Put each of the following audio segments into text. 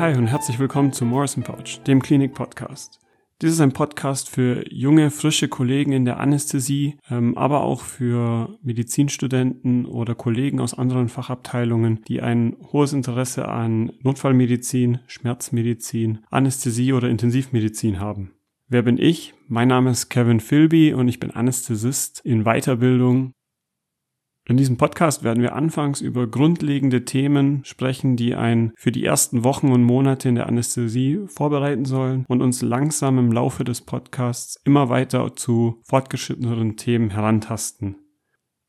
hi und herzlich willkommen zu Morrison Pouch, dem Klinik-Podcast. Dies ist ein Podcast für junge, frische Kollegen in der Anästhesie, ähm, aber auch für Medizinstudenten oder Kollegen aus anderen Fachabteilungen, die ein hohes Interesse an Notfallmedizin, Schmerzmedizin, Anästhesie oder Intensivmedizin haben. Wer bin ich? Mein Name ist Kevin Philby und ich bin Anästhesist in Weiterbildung in diesem Podcast werden wir anfangs über grundlegende Themen sprechen, die einen für die ersten Wochen und Monate in der Anästhesie vorbereiten sollen und uns langsam im Laufe des Podcasts immer weiter zu fortgeschritteneren Themen herantasten.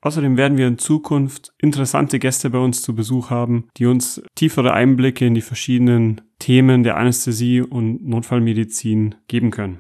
Außerdem werden wir in Zukunft interessante Gäste bei uns zu Besuch haben, die uns tiefere Einblicke in die verschiedenen Themen der Anästhesie und Notfallmedizin geben können.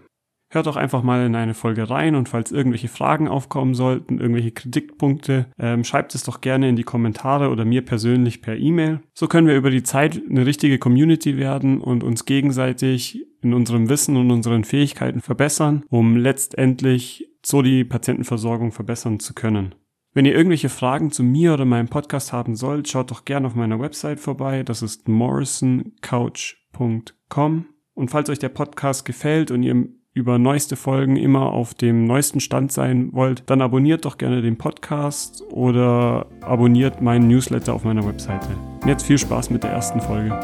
Hört doch einfach mal in eine Folge rein und falls irgendwelche Fragen aufkommen sollten, irgendwelche Kritikpunkte, ähm, schreibt es doch gerne in die Kommentare oder mir persönlich per E-Mail. So können wir über die Zeit eine richtige Community werden und uns gegenseitig in unserem Wissen und unseren Fähigkeiten verbessern, um letztendlich so die Patientenversorgung verbessern zu können. Wenn ihr irgendwelche Fragen zu mir oder meinem Podcast haben sollt, schaut doch gerne auf meiner Website vorbei. Das ist morrisoncouch.com. Und falls euch der Podcast gefällt und ihr über neueste Folgen immer auf dem neuesten Stand sein wollt, dann abonniert doch gerne den Podcast oder abonniert meinen Newsletter auf meiner Webseite. Jetzt viel Spaß mit der ersten Folge.